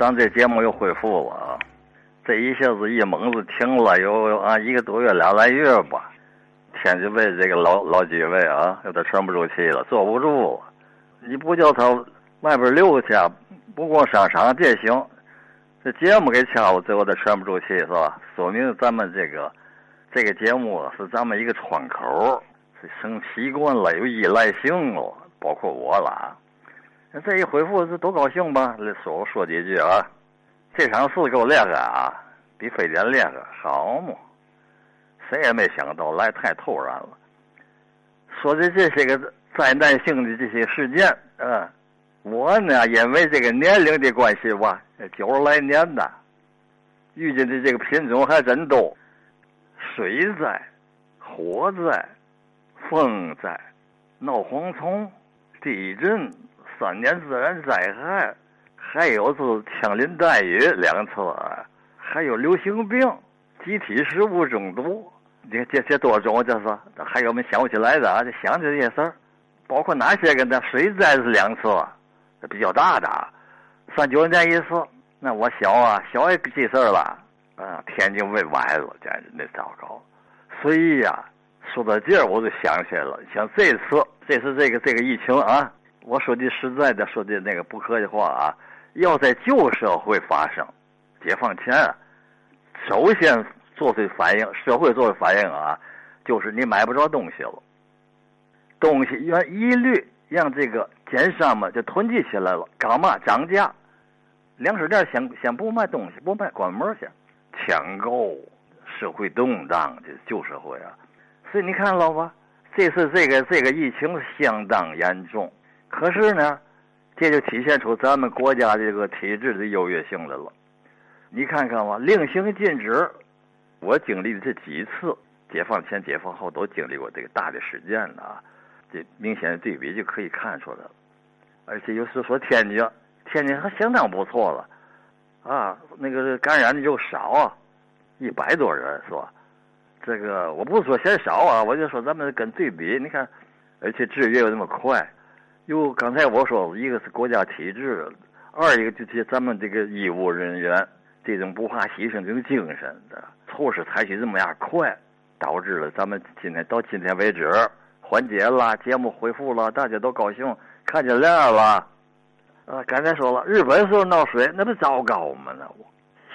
咱这节目又恢复了啊！这一下子一猛子停了有啊一个多月俩来月吧。天津卫这个老老几位啊，有点沉不住气了，坐不住。你不叫他外边溜去，不逛商场这行。这节目给掐了，最后他沉不住气是吧？说明咱们这个这个节目是咱们一个窗口，是成习惯了，有依赖性了，包括我了。那这一回复是多高兴吧？说说几句啊，这场事给我练个啊，比非典练个好嘛？谁也没想到来太突然了。说的这些个灾难性的这些事件，啊，我呢因为这个年龄的关系吧，九十来年的，遇见的这个品种还真多，水灾、火灾、风灾、闹蝗虫、地震。三年自然灾害，还有是枪林弹雨两次，还有流行病、集体食物中毒，这这这多种，这是还有我们想不起来的啊！就想起这些事儿，包括哪些个呢？水灾是两次，比较大的，三九年一次。那我小啊，小也记事儿了啊！天津被崴了，简直那糟糕。所以呀，说到这儿我就想起来了，像这次，这次这个这个疫情啊。我说句实在的，说句那个不客气话啊，要在旧社会发生，解放前，首先做出反应，社会做出反应啊，就是你买不着东西了，东西原一律让这个奸商们就囤积起来了，干嘛涨价？粮食店先先不卖东西，不卖，关门去，抢购，社会动荡，这旧社会啊，所以你看了吧，这次这个这个疫情相当严重。可是呢，这就体现出咱们国家这个体制的优越性来了。你看看吧，令行禁止，我经历的这几次，解放前、解放后都经历过这个大的事件啊，这明显的对比就可以看出来了。而且有时说天津，天津还相当不错了，啊，那个感染的就少啊，一百多人是吧？这个我不是说嫌少啊，我就说咱们跟对比，你看，而且治愈又那么快。就刚才我说，一个是国家体制，二一个就是咱们这个医务人员这种不怕牺牲这种精神的措施采取这么样快，导致了咱们今天到今天为止缓解了，节目恢复了，大家都高兴，看见亮了。呃，刚才说了，日本时候闹水，那不糟糕吗？那不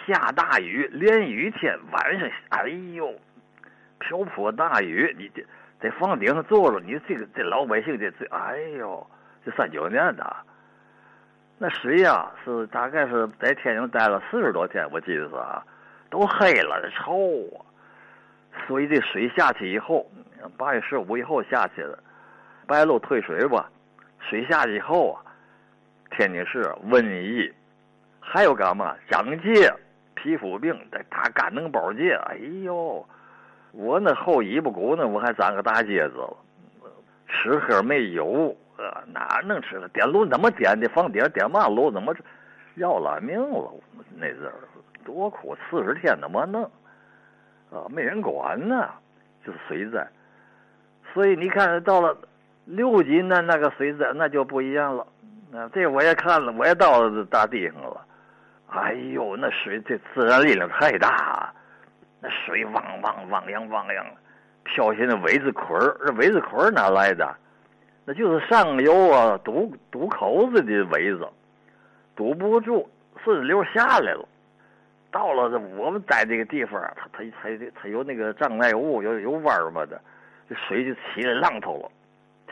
下大雨，连雨天，晚上，哎呦，瓢泼大雨，你这在房顶上坐着，你这个这老百姓这这，哎呦。就三九年的，那水呀是大概是在天津待了四十多天，我记得是啊，都黑了，臭啊！所以这水下去以后，八月十五以后下去的，白露退水吧，水下去以后啊，天津市瘟疫，还有干嘛？长疥、皮肤病、得打肝脓包疥，哎呦，我那后尾巴骨呢，我还长个大疖子了，吃喝没有。哪能吃了？点炉怎么点的？房顶点嘛炉？怎么要了命了？那阵儿多苦，四十天怎么弄？啊，没人管呢，就是水灾。所以你看到了六级那那个水灾，那就不一样了。啊，这我也看了，我也到了大地上了。哎呦，那水这自然力量太大，那水汪汪汪洋汪洋，飘下那苇子捆儿，这苇子捆儿哪来的？那就是上游啊，堵堵口子的围子，堵不住，顺流下来了。到了这我们待这个地方，它它它它有那个障碍物，有有弯儿嘛的，这水就起来浪头了，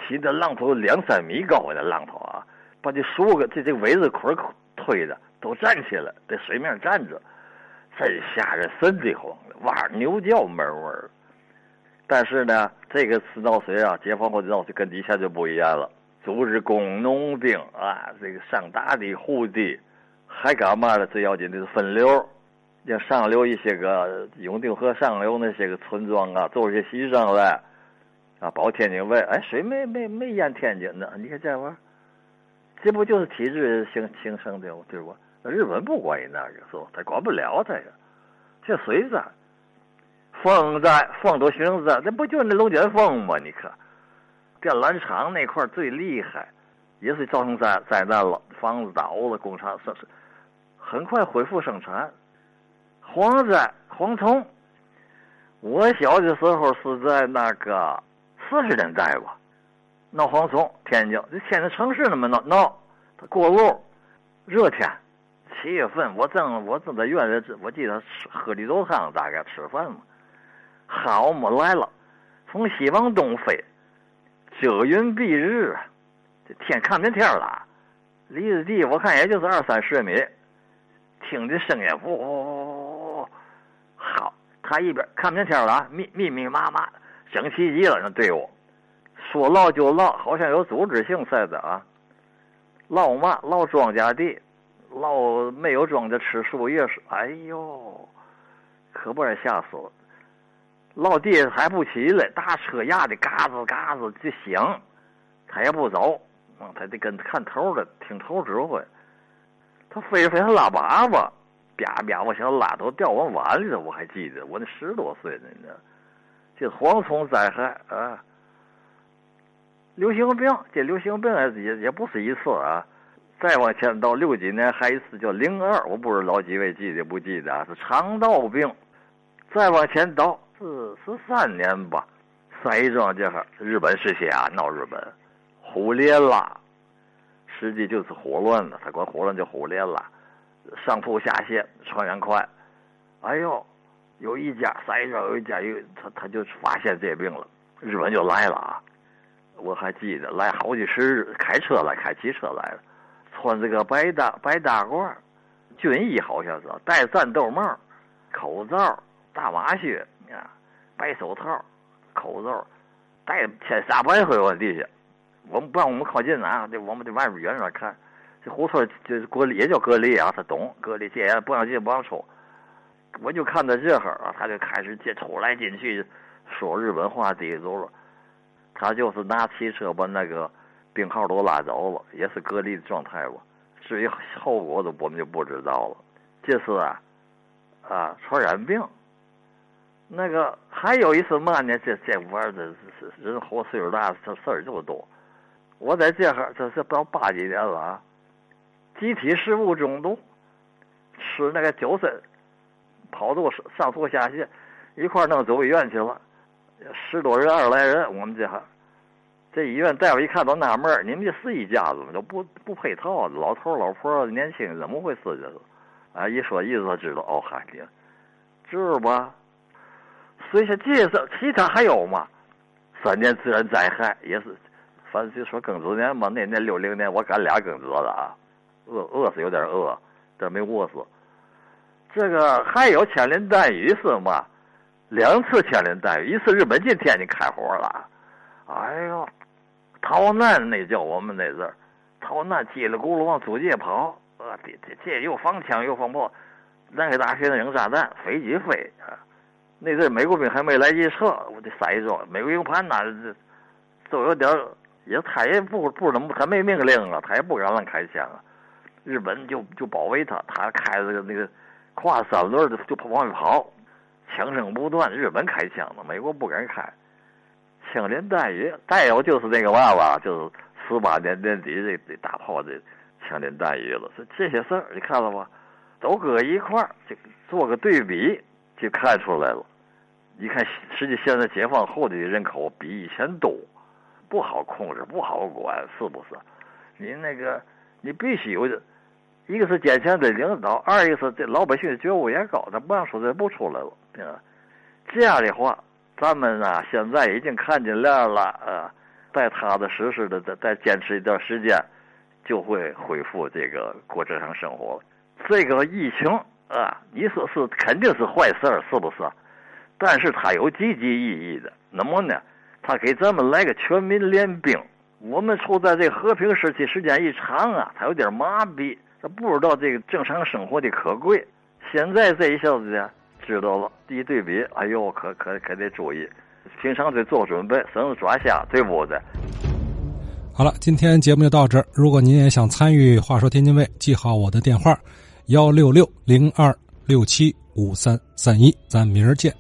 起的浪头两三米高的浪头啊，把这树个这这围子捆推的都站起来，在水面站着，真吓人，瘆得慌，哇牛叫门味儿。但是呢，这个次闹水啊，解放后的闹水跟以前就不一样了。组织工农兵啊，这个上大的户地，还干嘛呢？最要紧的是分流，像上流一些个永定河上流那些个村庄啊，做一些牺牲来，啊，保天津卫。哎，谁没没没淹天津呢？你看这玩意儿，这不就是体制形形成的对不？日本不管你那个是吧？他管不了这个，这水灾。风灾，风都形在，那不就那龙卷风吗？你看，电缆厂那块最厉害，也是造成灾灾难了，房子倒了，工厂是是，很快恢复生产。蝗灾、蝗虫，我小的时候是在那个四十年代吧，闹蝗虫，天津，这天津城市那么闹闹，它过路，热天，七月份，我正我正在院里，我记得吃喝绿豆汤，大概吃饭嘛，好我们来了，从西往东飞，遮云蔽日，这天看不见天了，离着地我看也就是二三十米，听这声音，呜呜呜呜。好，他一边看不见天了，密密密麻麻，整齐极了那队伍，说唠就唠，好像有组织性似的啊。唠嘛？唠庄稼地，唠没有庄稼吃树叶是，哎呦，可把人吓死了。落地还不起来，大车压的嘎子嘎子就响，他也不走，他得跟看头的，听头指挥。他飞飞他拉粑粑。啪啪！我想拉都掉我碗里了，我还记得，我那十多岁呢，这蝗虫灾害啊，流行病，这流行病也也不是一次啊。再往前到六几年还一次叫零二，我不知道老几位记得不记得啊？是肠道病。再往前倒是十三年吧，三一庄这哈日本时期啊，闹日本，胡列拉，实际就是霍乱了，他管霍乱叫胡列拉。上吐下泻，传染快。哎呦，有一家三一庄有一家有他他就发现这病了，日本就来了啊！我还记得来好几十日开车来，开汽车来了，穿这个白大白大褂，军衣好像是，戴战斗帽，口罩，大马靴啊，白手套，口罩，戴千沙百回往地下，我们不让我们靠近啊，这我们得外边远远看。这胡同就是隔离，也叫隔离啊，他懂隔离，戒严，不让进，不让出。我就看到这会儿啊，他就开始进出来进去，说日本话，地走了。他就是拿汽车把那个病号都拉走了，也是隔离的状态吧。至于后果的，我们就不知道了。这是啊，啊，传染病。那个还有一次嘛呢？这这玩意儿，这人活岁数大，这事儿就多。我在这哈，这是到八几年了啊。集体食物中毒，吃那个酒参，跑肚上吐下泻，一块弄走医院去了，十多人二十来人，我们这哈，这医院大夫一看都纳闷你们这是一家子吗？都不不配套，老头老婆年轻怎么回事这是？啊，一说意思知道哦，嗨，知道吧？所以说这是其他还有吗？三年自然灾害也是，反正就说庚子年嘛，那年六零年我赶俩庚子了啊。饿饿死有点饿，但没饿死。这个还有千林弹雨是吗？两次千林弹雨，一次日本进天津开火了。哎呦，逃难那叫我们那阵儿，逃难叽里咕噜往租界跑。呃，这这这又放枪又放炮，南开大学那扔炸弹，飞机飞啊。那阵美国兵还没来及撤，我得塞一装美国 U 盘呐这都有点也他也不不怎么，他没命令啊，他也不敢乱开枪啊。日本就就保卫他，他开着个那个跨三轮的就往外跑，枪声不断。日本开枪了，美国不敢开。枪林弹雨，再有就是那个嘛吧，就是十八年年底这这大炮这枪林弹雨了。这这些事儿你看了吧？都搁一块儿，就做个对比，就看出来了。你看，实际现在解放后的人口比以前多，不好控制，不好管，是不是？你那个，你必须有。一个是坚强的领导，二一个是这老百姓觉悟也高，他不让出来不出来了，对吧？这样的话，咱们啊现在已经看见亮了啊，再踏踏实实的再再坚持一段时间，就会恢复这个过正常生活了。这个疫情啊，你说是肯定是坏事儿，是不是？但是它有积极意义的，那么呢？它给咱们来个全民练兵。我们处在这和平时期时间一长啊，它有点麻痹。他不知道这个正常生活的可贵，现在这一下子呢，知道了。一对比，哎呦，可可可得注意，平常得做准备，省得抓瞎，对不对？好了，今天节目就到这儿。如果您也想参与《话说天津卫》，记好我的电话：幺六六零二六七五三三一。咱明儿见。